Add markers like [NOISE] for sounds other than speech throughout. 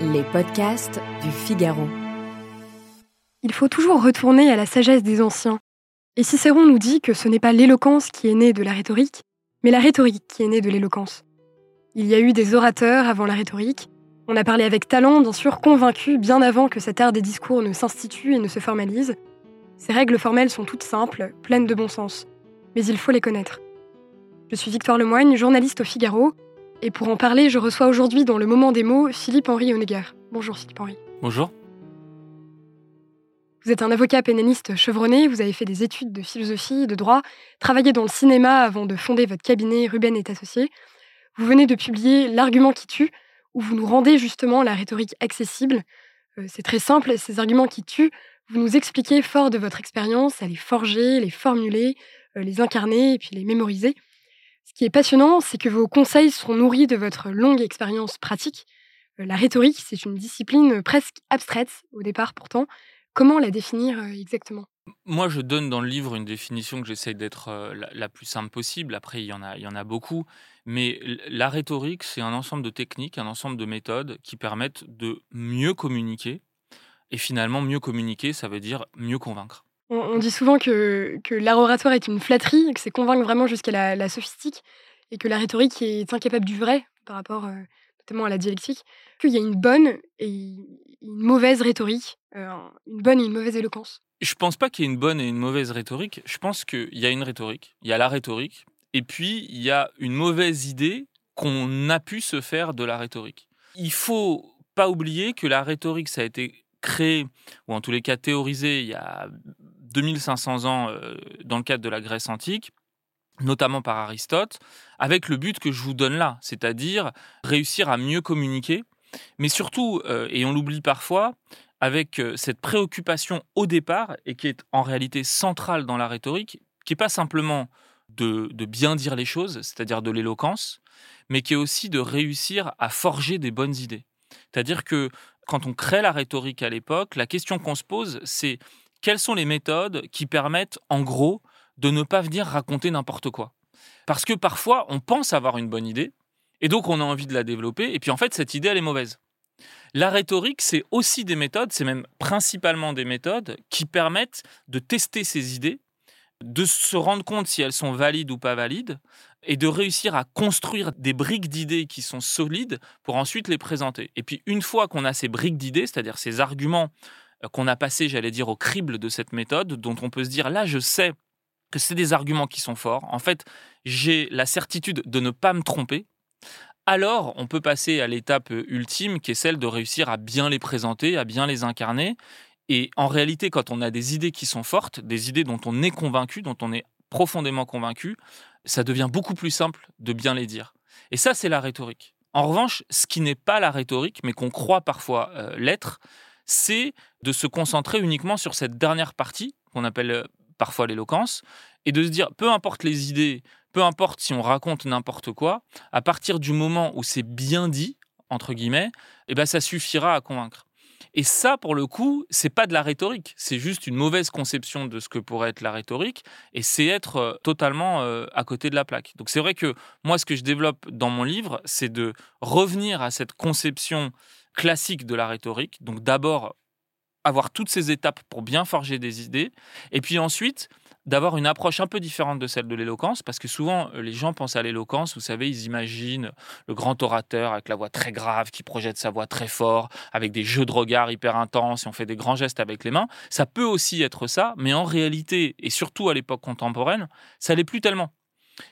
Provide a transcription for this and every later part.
Les podcasts du Figaro. Il faut toujours retourner à la sagesse des anciens. Et Cicéron nous dit que ce n'est pas l'éloquence qui est née de la rhétorique, mais la rhétorique qui est née de l'éloquence. Il y a eu des orateurs avant la rhétorique. On a parlé avec talent, bien sûr, convaincu bien avant que cet art des discours ne s'institue et ne se formalise. Ces règles formelles sont toutes simples, pleines de bon sens. Mais il faut les connaître. Je suis Victoire Lemoigne, journaliste au Figaro, et pour en parler, je reçois aujourd'hui dans le moment des mots Philippe-Henri Honegger. Bonjour Philippe-Henri. Bonjour. Vous êtes un avocat pénaliste chevronné, vous avez fait des études de philosophie, de droit, travaillé dans le cinéma avant de fonder votre cabinet Ruben et Associés. Vous venez de publier L'argument qui tue, où vous nous rendez justement la rhétorique accessible. Euh, c'est très simple, ces arguments qui tuent, vous nous expliquez fort de votre expérience à les forger, les formuler, euh, les incarner et puis les mémoriser. Ce qui est passionnant, c'est que vos conseils sont nourris de votre longue expérience pratique. Euh, la rhétorique, c'est une discipline presque abstraite au départ pourtant. Comment la définir euh, exactement? Moi, je donne dans le livre une définition que j'essaye d'être euh, la, plus simple possible. Après, il y en a, il y en a beaucoup. Mais la rhétorique, c'est un ensemble de techniques, un ensemble de méthodes qui permettent de mieux communiquer. Et finalement, mieux communiquer, ça veut dire mieux convaincre. On, dit souvent que, que l'art oratoire est une flatterie, que c'est convaincre vraiment jusqu'à la, sophistique, et que la rhétorique est incapable du vrai par rapport euh, notamment à la dialectique, qu'il y a une bonne et une mauvaise rhétorique, euh, une bonne et une mauvaise éloquence. Je pense pas qu'il y ait une bonne et une mauvaise rhétorique. Je pense qu'il y a une rhétorique, il y a la rhétorique, et puis il y a une mauvaise idée qu'on a pu se faire de la rhétorique. Il faut pas oublier que la rhétorique, ça a été créé, ou en tous les cas théorisé, il y a 2500 ans euh, dans le cadre de la Grèce antique, notamment par Aristote, avec le but que je vous donne là, c'est-à-dire réussir à mieux communiquer, mais surtout, euh, et on l'oublie parfois, avec euh, cette préoccupation au départ, et qui est en réalité centrale dans la rhétorique, qui n'est pas simplement de, de, bien dire les choses, c'est-à-dire de l'éloquence, mais qui est aussi de réussir à forger des bonnes idées. C'est-à-dire que quand on crée la rhétorique à l'époque, la question qu'on se pose, c'est quelles sont les méthodes qui permettent, en gros, de ne pas venir raconter n'importe quoi? Parce que parfois, on pense avoir une bonne idée, et donc on a envie de la développer, et puis en fait, cette idée, elle est mauvaise. La rhétorique, c'est aussi des méthodes, c'est même principalement des méthodes qui permettent de tester ces idées, de se rendre compte si elles sont valides ou pas valides, et de réussir à construire des briques d'idées qui sont solides pour ensuite les présenter. Et puis une fois qu'on a ces briques d'idées, c'est-à-dire ces arguments qu'on a passé, j'allais dire, au crible de cette méthode, dont on peut se dire, là, je sais que c'est des arguments qui sont forts. En fait, j'ai la certitude de ne pas me tromper. Alors, on peut passer à l'étape euh, ultime, qui est celle de réussir à bien les présenter, à bien les incarner. Et en réalité, quand on a des idées qui sont fortes, des idées dont on est convaincu, dont on est profondément convaincu, ça devient beaucoup plus simple de bien les dire. Et ça, c'est la rhétorique. En revanche, ce qui n'est pas la rhétorique, mais qu'on croit parfois euh, l'être, c'est de se concentrer uniquement sur cette dernière partie, qu'on appelle euh, parfois l'éloquence, et de se dire, peu importe les idées, peu importe si on raconte n'importe quoi, à partir du moment où c'est bien dit, entre guillemets, eh ben ça suffira à convaincre. Et ça, pour le coup, c'est pas de la rhétorique, c'est juste une mauvaise conception de ce que pourrait être la rhétorique, et c'est être euh, totalement euh, à côté de la plaque. Donc c'est vrai que moi, ce que je développe dans mon livre, c'est de revenir à cette conception classique de la rhétorique. Donc d'abord, avoir toutes ces étapes pour bien forger des idées, et puis ensuite d'avoir une approche un peu différente de celle de l'éloquence, parce que souvent euh, les gens pensent à l'éloquence, vous savez, ils imaginent le grand orateur avec la voix très grave, qui projette sa voix très fort, avec des jeux de regard hyper intenses, et on fait des grands gestes avec les mains. Ça peut aussi être ça, mais en réalité, et surtout à l'époque contemporaine, ça l'est plus tellement.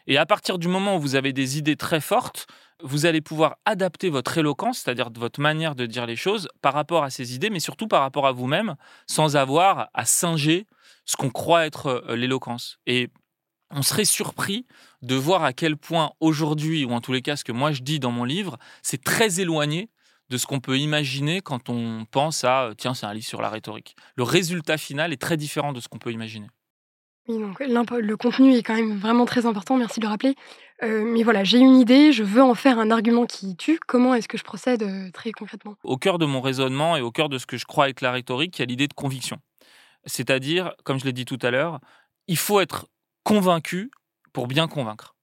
Et à partir du moment où vous avez des idées très fortes, vous allez pouvoir adapter votre éloquence, c'est-à-dire votre manière de dire les choses, par rapport à ces idées, mais surtout par rapport à vous-même, sans avoir à singer ce qu'on croit être euh, l'éloquence. Et on serait surpris de voir à quel point aujourd'hui, ou en tous les cas ce que moi je dis dans mon livre, c'est très éloigné de ce qu'on peut imaginer quand on pense à, euh, tiens, c'est un livre sur la rhétorique. Le résultat final est très différent de ce qu'on peut imaginer. Donc le contenu est quand même vraiment très important, merci de le rappeler. Euh, mais voilà, j'ai une idée, je veux en faire un argument qui tue. Comment est-ce que je procède euh, très concrètement? Au cœur de mon raisonnement et au cœur de ce que je crois être la rhétorique, il y a l'idée de conviction. C'est-à-dire, comme je l'ai dit tout à l'heure, il faut être convaincu pour bien convaincre.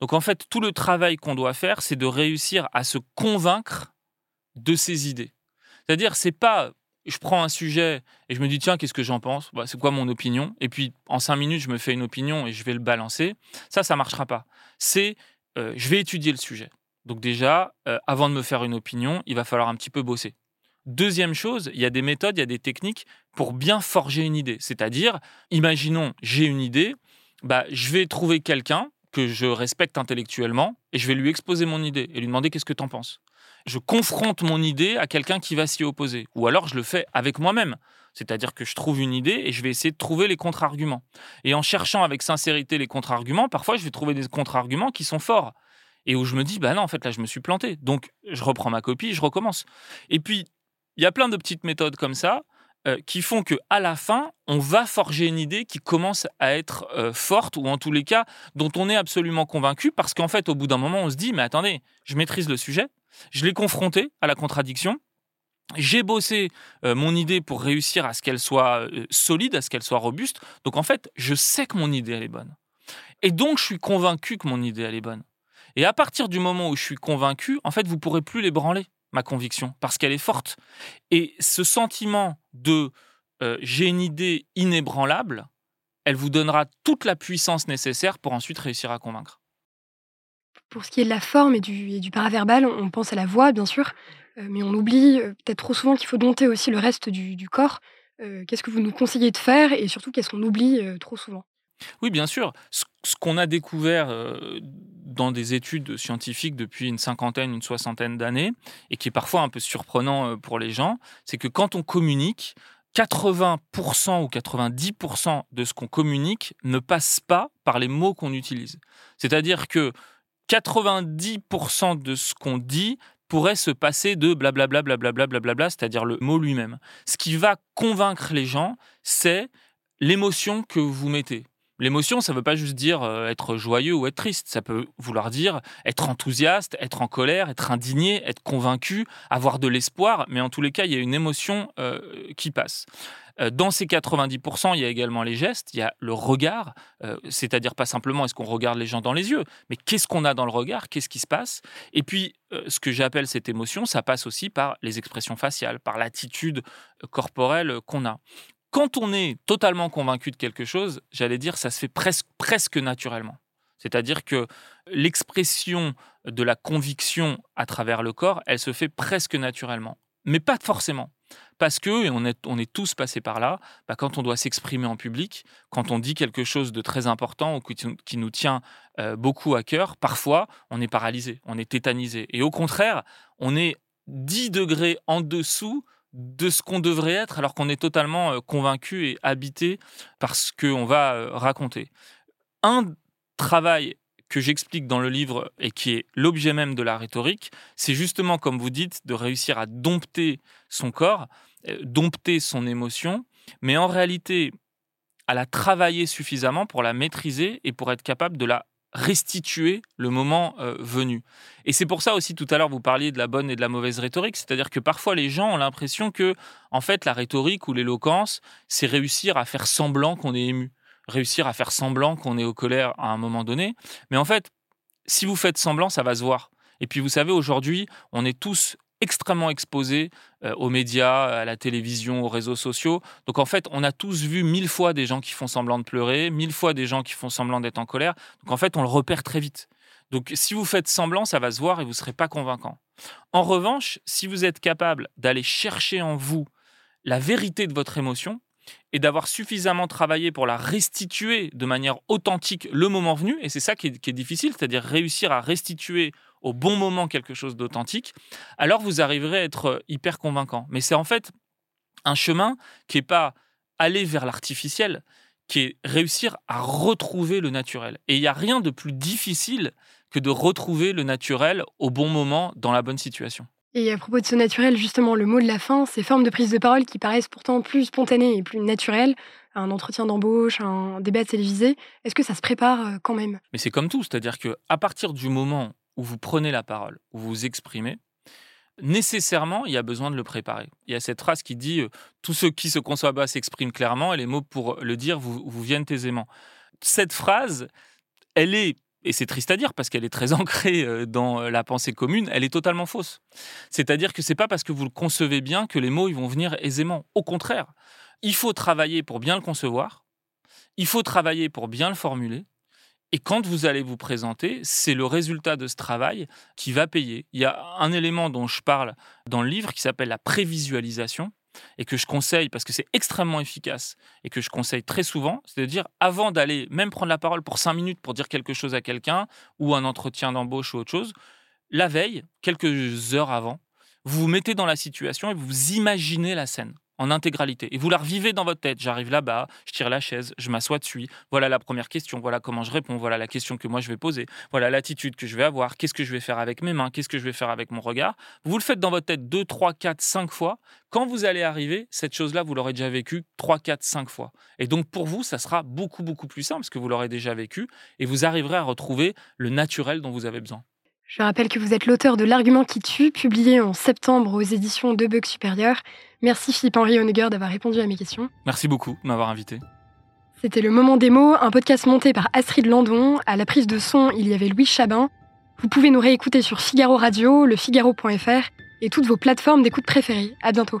Donc en fait, tout le travail qu'on doit faire, c'est de réussir à se convaincre de ses idées. C'est-à-dire, c'est pas je prends un sujet et je me dis tiens qu'est-ce que j'en pense? Bah, c'est quoi mon opinion? Et puis en cinq minutes je me fais une opinion et je vais le balancer. Ça ça marchera pas. C'est euh, je vais étudier le sujet. Donc déjà euh, avant de me faire une opinion il va falloir un petit peu bosser. Deuxième chose il y a des méthodes il y a des techniques pour bien forger une idée. C'est-à-dire imaginons j'ai une idée bah je vais trouver quelqu'un que je respecte intellectuellement et je vais lui exposer mon idée et lui demander qu'est-ce que tu en penses je confronte mon idée à quelqu'un qui va s'y opposer. Ou alors je le fais avec moi-même. C'est-à-dire que je trouve une idée et je vais essayer de trouver les contre-arguments. Et en cherchant avec sincérité les contre-arguments, parfois je vais trouver des contre-arguments qui sont forts. Et où je me dis, bah non, en fait là je me suis planté. Donc je reprends ma copie, je recommence. Et puis, il y a plein de petites méthodes comme ça euh, qui font que à la fin, on va forger une idée qui commence à être euh, forte ou en tous les cas dont on est absolument convaincu parce qu'en fait, au bout d'un moment, on se dit mais attendez, je maîtrise le sujet, je l'ai confronté à la contradiction. J'ai bossé euh, mon idée pour réussir à ce qu'elle soit euh, solide, à ce qu'elle soit robuste. Donc en fait, je sais que mon idée, elle est bonne. Et donc, je suis convaincu que mon idée, elle est bonne. Et à partir du moment où je suis convaincu, en fait, vous pourrez plus l'ébranler, ma conviction, parce qu'elle est forte. Et ce sentiment de euh, j'ai une idée inébranlable, elle vous donnera toute la puissance nécessaire pour ensuite réussir à convaincre. Pour ce qui est de la forme et du, paraverbal, on pense à la voix, bien sûr, euh, mais on oublie euh, peut-être trop souvent qu'il faut dompter aussi le reste du, corps. Euh, qu'est-ce que vous nous conseillez de faire et surtout qu'est-ce qu'on oublie trop souvent? Oui, bien sûr. Ce, qu'on a découvert dans des études scientifiques depuis une cinquantaine, une soixantaine d'années, et qui est parfois un peu surprenant pour les gens, c'est que quand on communique, 80% ou 90% de ce qu'on communique ne passe pas par les mots qu'on utilise. C'est-à-dire que 90% de ce qu'on dit pourrait se passer de blablabla, blablabla, blablabla, c'est-à-dire le mot lui-même. Ce qui va convaincre les gens, c'est l'émotion que vous mettez. L'émotion, ça ne veut pas juste dire euh, être joyeux ou être triste. Ça peut vouloir dire être enthousiaste, être en colère, être indigné, être convaincu, avoir de l'espoir. Mais en tous les cas, il y a une émotion euh, qui passe. Euh, dans ces 90%, il y a également les gestes, il y a le regard, c'est-à-dire pas simplement est-ce qu'on regarde les gens dans les yeux, mais qu'est-ce qu'on a dans le regard, qu'est-ce qui se passe. Et puis, ce que j'appelle cette émotion, ça passe aussi par les expressions faciales, par l'attitude corporelle qu'on a quand on est totalement convaincu de quelque chose, j'allais dire, ça se fait presque, presque naturellement. C'est-à-dire que l'expression de la conviction à travers le corps, elle se fait presque naturellement. Mais pas forcément. Parce que, et on est, tous passés par là, bah, quand on doit s'exprimer en public, quand on dit quelque chose de très important ou qui, nous tient euh, beaucoup à cœur, parfois on est paralysé, on est tétanisé. Et au contraire, on est 10 degrés en dessous de ce qu'on devrait être alors qu'on est totalement euh, convaincu et habité par ce qu'on va euh, raconter. Un travail que j'explique dans le livre et qui est l'objet même de la rhétorique, c'est justement, comme vous dites, de réussir à dompter son corps, euh, dompter son émotion, mais en réalité, à la travailler suffisamment pour la maîtriser et pour être capable de la restituer le moment euh, venu. Et c'est pour ça aussi tout à l'heure vous parliez de la bonne et de la mauvaise rhétorique, c'est-à-dire que parfois les gens ont l'impression que en fait la rhétorique ou l'éloquence, c'est réussir à faire semblant qu'on est ému, réussir à faire semblant qu'on est au colère à un moment donné, mais en fait si vous faites semblant, ça va se voir. Et puis vous savez aujourd'hui, on est tous extrêmement exposés euh, aux médias, à la télévision, aux réseaux sociaux. Donc en fait, on a tous vu mille fois des gens qui font semblant de pleurer, mille fois des gens qui font semblant d'être en colère. Donc en fait, on le repère très vite. Donc si vous faites semblant, ça va se voir et vous ne serez pas convaincant. En revanche, si vous êtes capable d'aller chercher en vous la vérité de votre émotion et d'avoir suffisamment travaillé pour la restituer de manière authentique le moment venu, et c'est ça qui est, difficile, c'est-à-dire réussir à restituer au bon moment quelque chose d'authentique, alors vous arriverez à être euh, hyper convaincant. Mais c'est en fait un chemin qui n'est pas aller vers l'artificiel, qui est réussir à retrouver le naturel. Et il n'y a rien de plus difficile que de retrouver le naturel au bon moment, dans la bonne situation. Et à propos de ce naturel, justement, le mot de la fin, ces formes de prise de parole qui paraissent pourtant plus spontanées et plus naturelles, un entretien d'embauche, un débat télévisé, est-ce que ça se prépare euh, quand même? Mais c'est comme tout, c'est-à-dire que à partir du moment où vous prenez la parole, où vous vous exprimez, nécessairement, il y a besoin de le préparer. Il y a cette phrase qui dit euh, Tous ceux qui se conçoivent bas s'expriment clairement et les mots pour le dire vous, vous viennent aisément. Cette phrase, elle est et c'est triste à dire parce qu'elle est très [LAUGHS] ancrée euh, dans la pensée commune, elle est totalement fausse. C'est-à-dire que c'est pas parce que vous le concevez bien que les mots ils vont venir aisément. Au contraire, il faut travailler pour bien le concevoir, il faut travailler pour bien le formuler, et quand vous allez vous présenter, c'est le résultat de ce travail qui va payer. Il y a un élément dont je parle dans le livre qui s'appelle la prévisualisation et que je conseille parce que c'est extrêmement efficace et que je conseille très souvent, c'est de dire avant d'aller même prendre la parole pour cinq minutes pour dire quelque chose à quelqu'un ou un entretien d'embauche ou autre chose, la veille, quelques heures avant, vous vous mettez dans la situation et vous imaginez la scène en intégralité. Et vous la revivez dans votre tête. J'arrive là-bas, je tire la chaise, je m'assois dessus. Voilà la première question, voilà comment je réponds, voilà la question que moi je vais poser, voilà l'attitude que je vais avoir, qu'est-ce que je vais faire avec mes mains, qu'est-ce que je vais faire avec mon regard. Vous le faites dans votre tête 2, 3, 4, 5 fois. Quand vous allez arriver, cette chose-là, vous l'aurez déjà vécue 3, 4, 5 fois. Et donc pour vous, ça sera beaucoup, beaucoup plus simple parce que vous l'aurez déjà vécu et vous arriverez à retrouver le naturel dont vous avez besoin. Je rappelle que vous êtes l'auteur de L'argument qui tue, publié en septembre aux éditions De Bug Supérieur. Merci Philippe-Henri Honegger d'avoir répondu à mes questions. Merci beaucoup de m'avoir invité. C'était le moment démo, un podcast monté par Astrid Landon. À la prise de son, il y avait Louis Chabin. Vous pouvez nous réécouter sur Figaro Radio, lefigaro.fr et toutes vos plateformes d'écoute préférées. À bientôt.